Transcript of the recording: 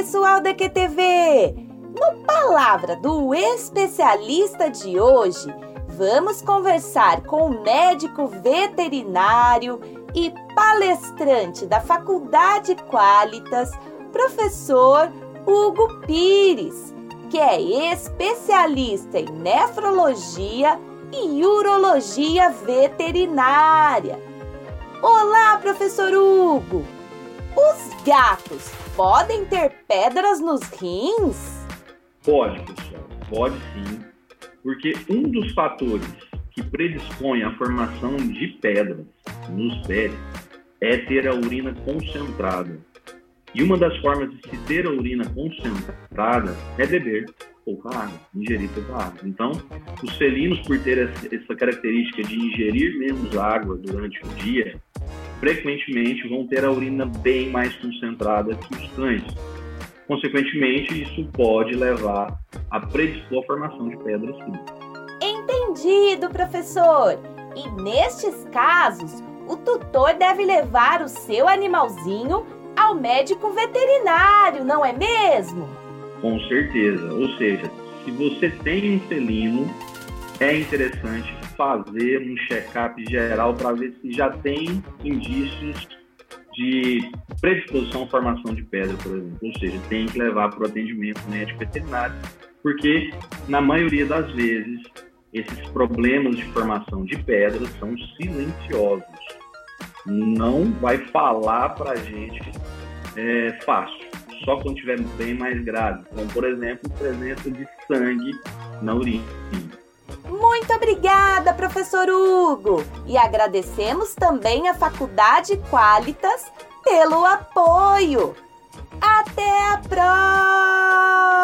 pessoal da QTV! No Palavra do Especialista de hoje, vamos conversar com o médico veterinário e palestrante da Faculdade Qualitas, professor Hugo Pires, que é especialista em nefrologia e urologia veterinária. Olá, professor Hugo! Os gatos podem ter pedras nos rins? Pode, pessoal, pode sim, porque um dos fatores que predispõe à formação de pedras nos pés é ter a urina concentrada. E uma das formas de se ter a urina concentrada é beber pouca água, ingerir pouca água. Então, os felinos, por ter essa característica de ingerir menos água durante o dia, frequentemente vão ter a urina bem mais concentrada que os cães. Consequentemente, isso pode levar a predispor a formação de pedras finas. Entendido, professor! E nestes casos, o tutor deve levar o seu animalzinho ao médico veterinário, não é mesmo? Com certeza. Ou seja, se você tem um felino, é interessante fazer um check-up geral para ver se já tem indícios de predisposição à formação de pedra, por exemplo. Ou seja, tem que levar para o atendimento médico veterinário, porque na maioria das vezes esses problemas de formação de pedras são silenciosos. Não vai falar para a gente é, fácil, só quando estiver bem mais grave, como por exemplo, presença de sangue na urina. Muito obrigada, professor Hugo! E agradecemos também à Faculdade Qualitas pelo apoio. Até a próxima!